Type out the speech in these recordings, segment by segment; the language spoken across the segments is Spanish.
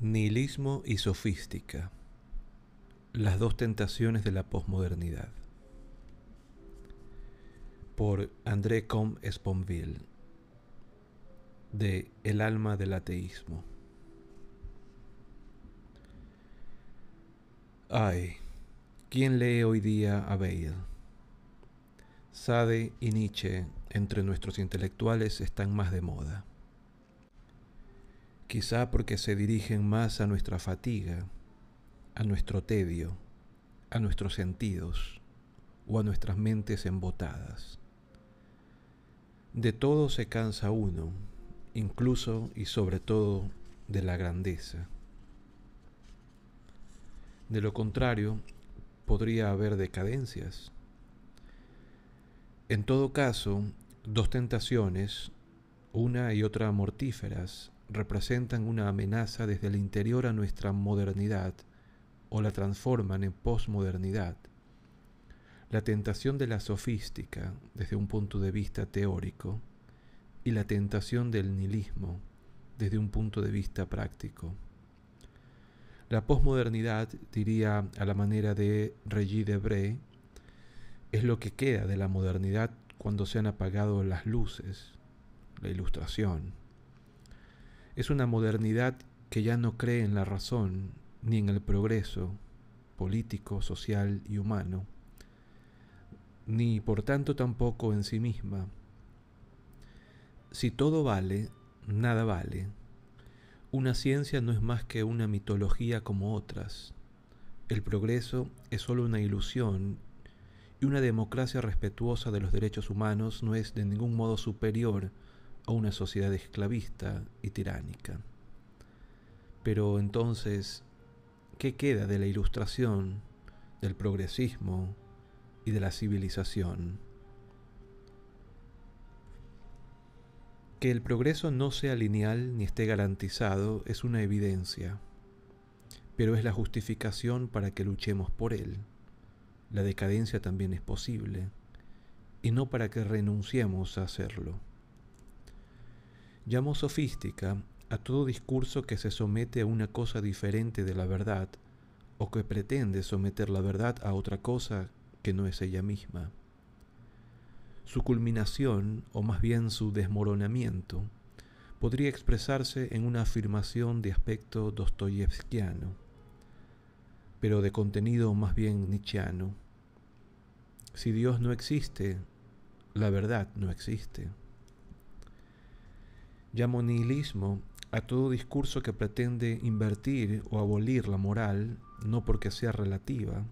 Nihilismo y sofística. Las dos tentaciones de la posmodernidad. Por André Combe Sponville. De El alma del ateísmo. Ay, ¿quién lee hoy día a Bale? Sade y Nietzsche entre nuestros intelectuales están más de moda quizá porque se dirigen más a nuestra fatiga, a nuestro tedio, a nuestros sentidos o a nuestras mentes embotadas. De todo se cansa uno, incluso y sobre todo de la grandeza. De lo contrario, podría haber decadencias. En todo caso, dos tentaciones, una y otra mortíferas, representan una amenaza desde el interior a nuestra modernidad o la transforman en posmodernidad. La tentación de la sofística desde un punto de vista teórico y la tentación del nihilismo desde un punto de vista práctico. La posmodernidad, diría a la manera de Regis Debray, es lo que queda de la modernidad cuando se han apagado las luces, la ilustración, es una modernidad que ya no cree en la razón ni en el progreso político, social y humano, ni por tanto tampoco en sí misma. Si todo vale, nada vale. Una ciencia no es más que una mitología como otras. El progreso es solo una ilusión y una democracia respetuosa de los derechos humanos no es de ningún modo superior a una sociedad esclavista y tiránica. Pero entonces, ¿qué queda de la ilustración, del progresismo y de la civilización? Que el progreso no sea lineal ni esté garantizado es una evidencia, pero es la justificación para que luchemos por él. La decadencia también es posible, y no para que renunciemos a hacerlo. Llamo sofística a todo discurso que se somete a una cosa diferente de la verdad o que pretende someter la verdad a otra cosa que no es ella misma. Su culminación, o más bien su desmoronamiento, podría expresarse en una afirmación de aspecto dostoyevskiano, pero de contenido más bien nietzscheano. Si Dios no existe, la verdad no existe. Llamo nihilismo a todo discurso que pretende invertir o abolir la moral, no porque sea relativa,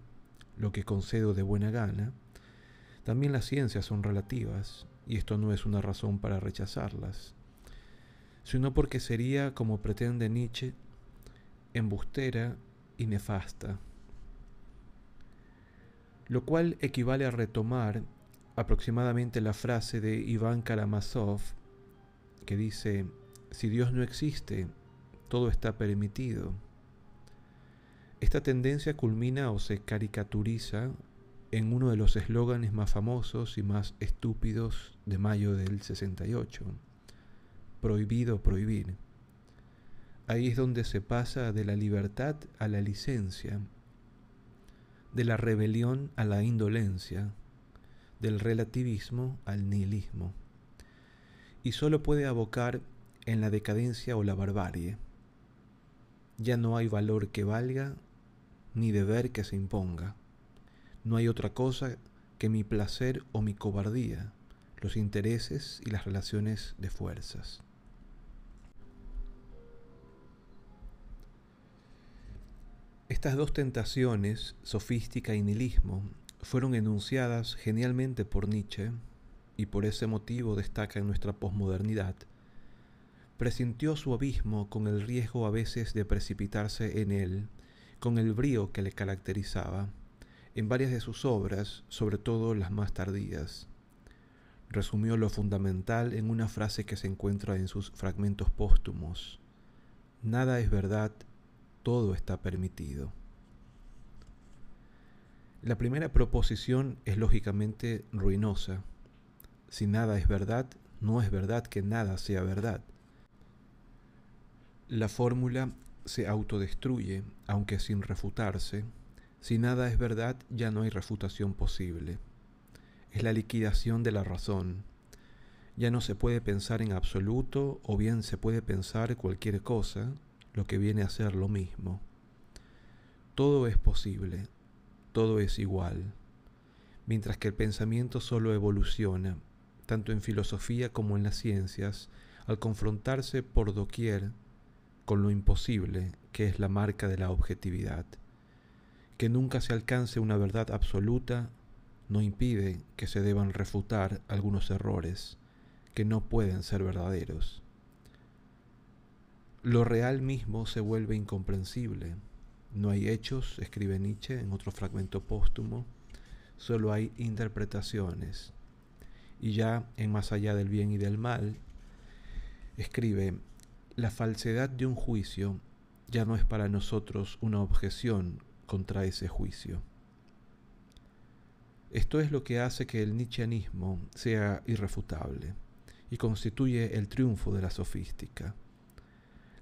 lo que concedo de buena gana. También las ciencias son relativas, y esto no es una razón para rechazarlas, sino porque sería, como pretende Nietzsche, embustera y nefasta. Lo cual equivale a retomar aproximadamente la frase de Iván Karamazov que dice, si Dios no existe, todo está permitido. Esta tendencia culmina o se caricaturiza en uno de los eslóganes más famosos y más estúpidos de mayo del 68. Prohibido prohibir. Ahí es donde se pasa de la libertad a la licencia, de la rebelión a la indolencia, del relativismo al nihilismo y solo puede abocar en la decadencia o la barbarie. Ya no hay valor que valga, ni deber que se imponga. No hay otra cosa que mi placer o mi cobardía, los intereses y las relaciones de fuerzas. Estas dos tentaciones, sofística y nihilismo, fueron enunciadas genialmente por Nietzsche y por ese motivo destaca en nuestra posmodernidad, presintió su abismo con el riesgo a veces de precipitarse en él, con el brío que le caracterizaba, en varias de sus obras, sobre todo las más tardías. Resumió lo fundamental en una frase que se encuentra en sus fragmentos póstumos. Nada es verdad, todo está permitido. La primera proposición es lógicamente ruinosa. Si nada es verdad, no es verdad que nada sea verdad. La fórmula se autodestruye, aunque sin refutarse. Si nada es verdad, ya no hay refutación posible. Es la liquidación de la razón. Ya no se puede pensar en absoluto o bien se puede pensar cualquier cosa, lo que viene a ser lo mismo. Todo es posible, todo es igual, mientras que el pensamiento solo evoluciona, tanto en filosofía como en las ciencias, al confrontarse por doquier con lo imposible, que es la marca de la objetividad. Que nunca se alcance una verdad absoluta no impide que se deban refutar algunos errores que no pueden ser verdaderos. Lo real mismo se vuelve incomprensible. No hay hechos, escribe Nietzsche en otro fragmento póstumo, solo hay interpretaciones. Y ya en Más allá del bien y del mal, escribe, la falsedad de un juicio ya no es para nosotros una objeción contra ese juicio. Esto es lo que hace que el nietzscheanismo sea irrefutable y constituye el triunfo de la sofística.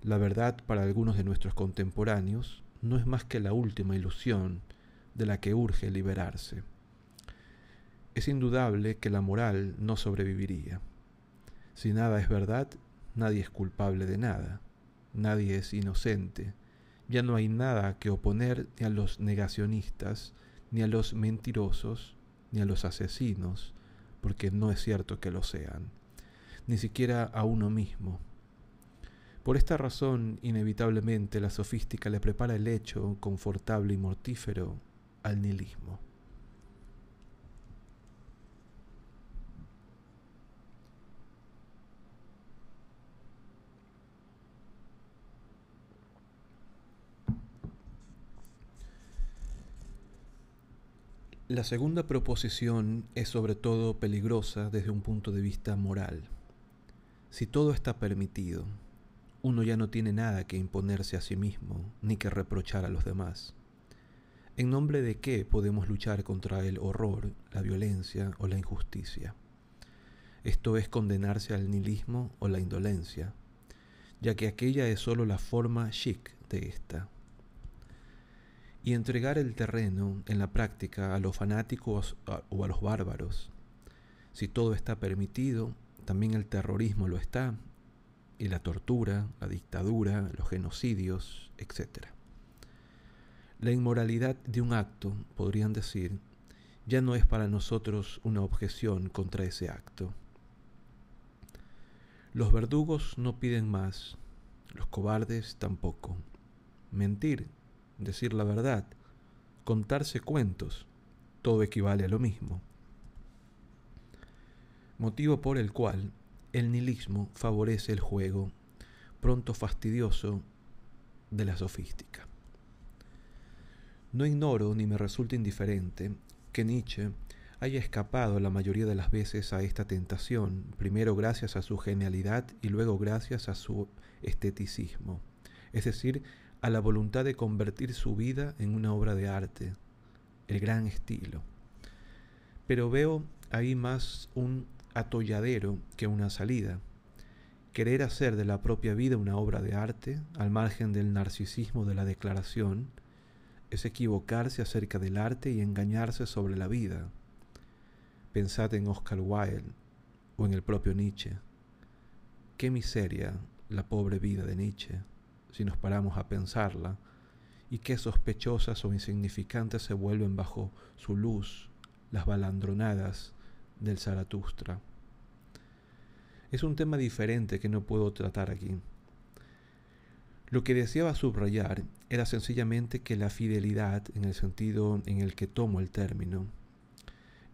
La verdad para algunos de nuestros contemporáneos no es más que la última ilusión de la que urge liberarse. Es indudable que la moral no sobreviviría. Si nada es verdad, Nadie es culpable de nada, nadie es inocente, ya no hay nada que oponer ni a los negacionistas, ni a los mentirosos, ni a los asesinos, porque no es cierto que lo sean, ni siquiera a uno mismo. Por esta razón, inevitablemente, la sofística le prepara el hecho confortable y mortífero al nihilismo. La segunda proposición es sobre todo peligrosa desde un punto de vista moral. Si todo está permitido, uno ya no tiene nada que imponerse a sí mismo ni que reprochar a los demás. ¿En nombre de qué podemos luchar contra el horror, la violencia o la injusticia? Esto es condenarse al nihilismo o la indolencia, ya que aquella es sólo la forma chic de esta y entregar el terreno en la práctica a los fanáticos o a los bárbaros. Si todo está permitido, también el terrorismo lo está, y la tortura, la dictadura, los genocidios, etc. La inmoralidad de un acto, podrían decir, ya no es para nosotros una objeción contra ese acto. Los verdugos no piden más, los cobardes tampoco. Mentir decir la verdad, contarse cuentos, todo equivale a lo mismo. Motivo por el cual el nihilismo favorece el juego, pronto fastidioso, de la sofística. No ignoro ni me resulta indiferente que Nietzsche haya escapado la mayoría de las veces a esta tentación, primero gracias a su genialidad y luego gracias a su esteticismo, es decir, a la voluntad de convertir su vida en una obra de arte, el gran estilo. Pero veo ahí más un atolladero que una salida. Querer hacer de la propia vida una obra de arte, al margen del narcisismo de la declaración, es equivocarse acerca del arte y engañarse sobre la vida. Pensad en Oscar Wilde o en el propio Nietzsche. Qué miseria la pobre vida de Nietzsche si nos paramos a pensarla, y qué sospechosas o insignificantes se vuelven bajo su luz las balandronadas del Zaratustra. Es un tema diferente que no puedo tratar aquí. Lo que deseaba subrayar era sencillamente que la fidelidad, en el sentido en el que tomo el término,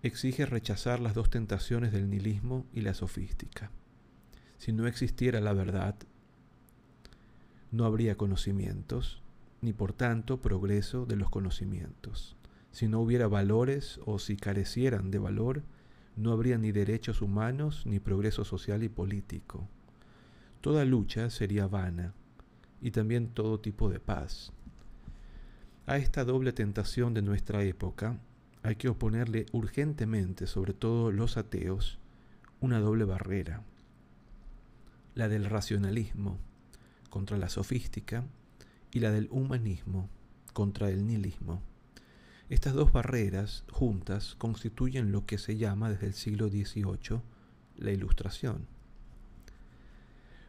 exige rechazar las dos tentaciones del nihilismo y la sofística. Si no existiera la verdad, no habría conocimientos, ni por tanto progreso de los conocimientos. Si no hubiera valores o si carecieran de valor, no habría ni derechos humanos ni progreso social y político. Toda lucha sería vana y también todo tipo de paz. A esta doble tentación de nuestra época hay que oponerle urgentemente, sobre todo los ateos, una doble barrera, la del racionalismo contra la sofística y la del humanismo contra el nihilismo. Estas dos barreras juntas constituyen lo que se llama desde el siglo XVIII la ilustración.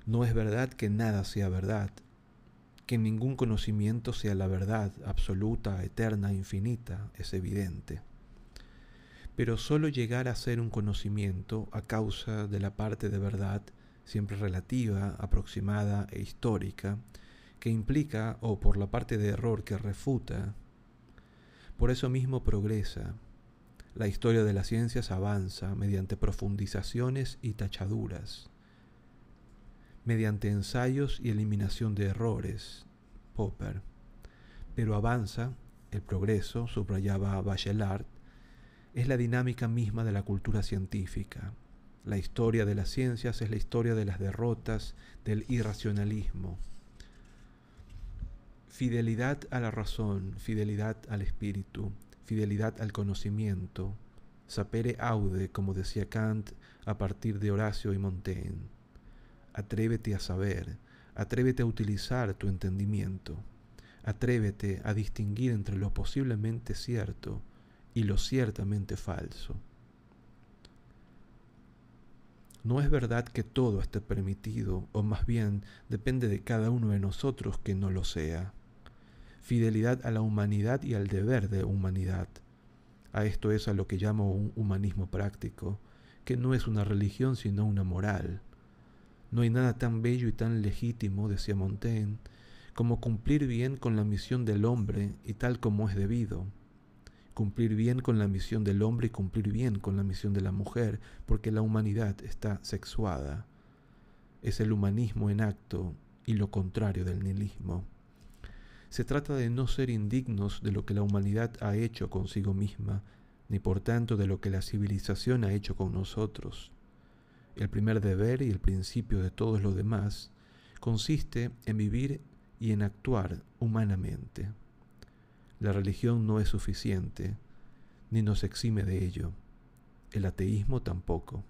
No es verdad que nada sea verdad, que ningún conocimiento sea la verdad absoluta, eterna, infinita, es evidente. Pero solo llegar a ser un conocimiento a causa de la parte de verdad siempre relativa, aproximada e histórica, que implica, o por la parte de error que refuta, por eso mismo progresa. La historia de las ciencias avanza mediante profundizaciones y tachaduras, mediante ensayos y eliminación de errores, Popper. Pero avanza, el progreso, subrayaba Bachelard, es la dinámica misma de la cultura científica, la historia de las ciencias es la historia de las derrotas, del irracionalismo. Fidelidad a la razón, fidelidad al espíritu, fidelidad al conocimiento. Sapere aude, como decía Kant a partir de Horacio y Montaigne. Atrévete a saber, atrévete a utilizar tu entendimiento, atrévete a distinguir entre lo posiblemente cierto y lo ciertamente falso. No es verdad que todo esté permitido, o más bien depende de cada uno de nosotros que no lo sea. Fidelidad a la humanidad y al deber de humanidad. A esto es a lo que llamo un humanismo práctico, que no es una religión sino una moral. No hay nada tan bello y tan legítimo, decía Montaigne, como cumplir bien con la misión del hombre y tal como es debido cumplir bien con la misión del hombre y cumplir bien con la misión de la mujer, porque la humanidad está sexuada. Es el humanismo en acto y lo contrario del nihilismo. Se trata de no ser indignos de lo que la humanidad ha hecho consigo misma, ni por tanto de lo que la civilización ha hecho con nosotros. El primer deber y el principio de todos los demás consiste en vivir y en actuar humanamente. La religión no es suficiente, ni nos exime de ello. El ateísmo tampoco.